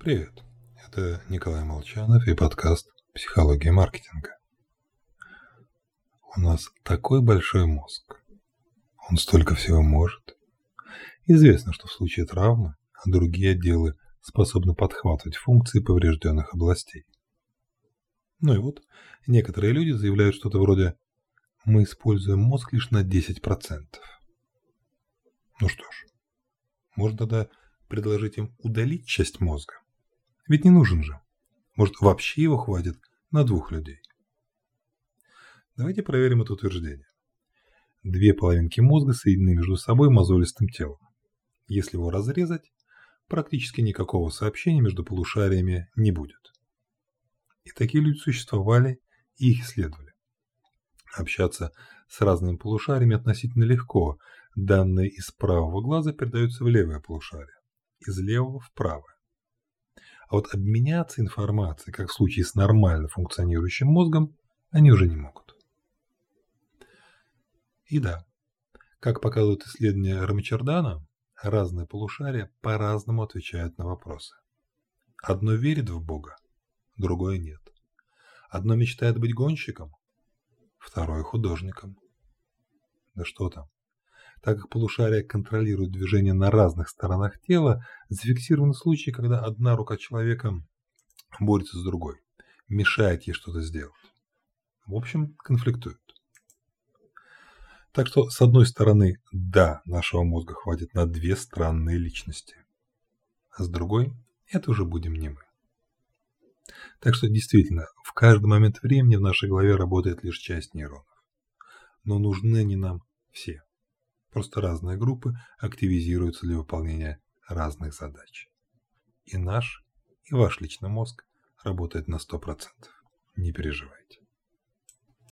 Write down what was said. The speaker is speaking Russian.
Привет, это Николай Молчанов и подкаст «Психология маркетинга». У нас такой большой мозг. Он столько всего может. Известно, что в случае травмы другие отделы способны подхватывать функции поврежденных областей. Ну и вот, некоторые люди заявляют что-то вроде «мы используем мозг лишь на 10%». Ну что ж, можно тогда предложить им удалить часть мозга. Ведь не нужен же. Может, вообще его хватит на двух людей. Давайте проверим это утверждение. Две половинки мозга соединены между собой мозолистым телом. Если его разрезать, практически никакого сообщения между полушариями не будет. И такие люди существовали и их исследовали. Общаться с разными полушариями относительно легко. Данные из правого глаза передаются в левое полушарие, из левого в правое. А вот обменяться информацией, как в случае с нормально функционирующим мозгом, они уже не могут. И да, как показывают исследования Рамчардана, разные полушария по-разному отвечают на вопросы. Одно верит в Бога, другое нет. Одно мечтает быть гонщиком, второе художником. Да что там. Так как полушария контролируют движение на разных сторонах тела, зафиксированы случаи, когда одна рука человека борется с другой, мешает ей что-то сделать. В общем, конфликтуют. Так что, с одной стороны, да, нашего мозга хватит на две странные личности. А с другой, это уже будем не мы. Так что, действительно, в каждый момент времени в нашей голове работает лишь часть нейронов. Но нужны они нам все. Просто разные группы активизируются для выполнения разных задач. И наш, и ваш личный мозг работает на 100%. Не переживайте.